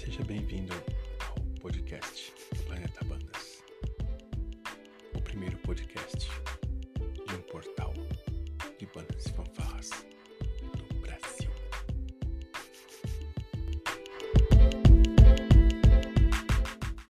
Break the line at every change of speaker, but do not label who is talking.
Seja bem-vindo ao podcast Planeta Bandas, o primeiro podcast de um portal de bandas e fanfarras.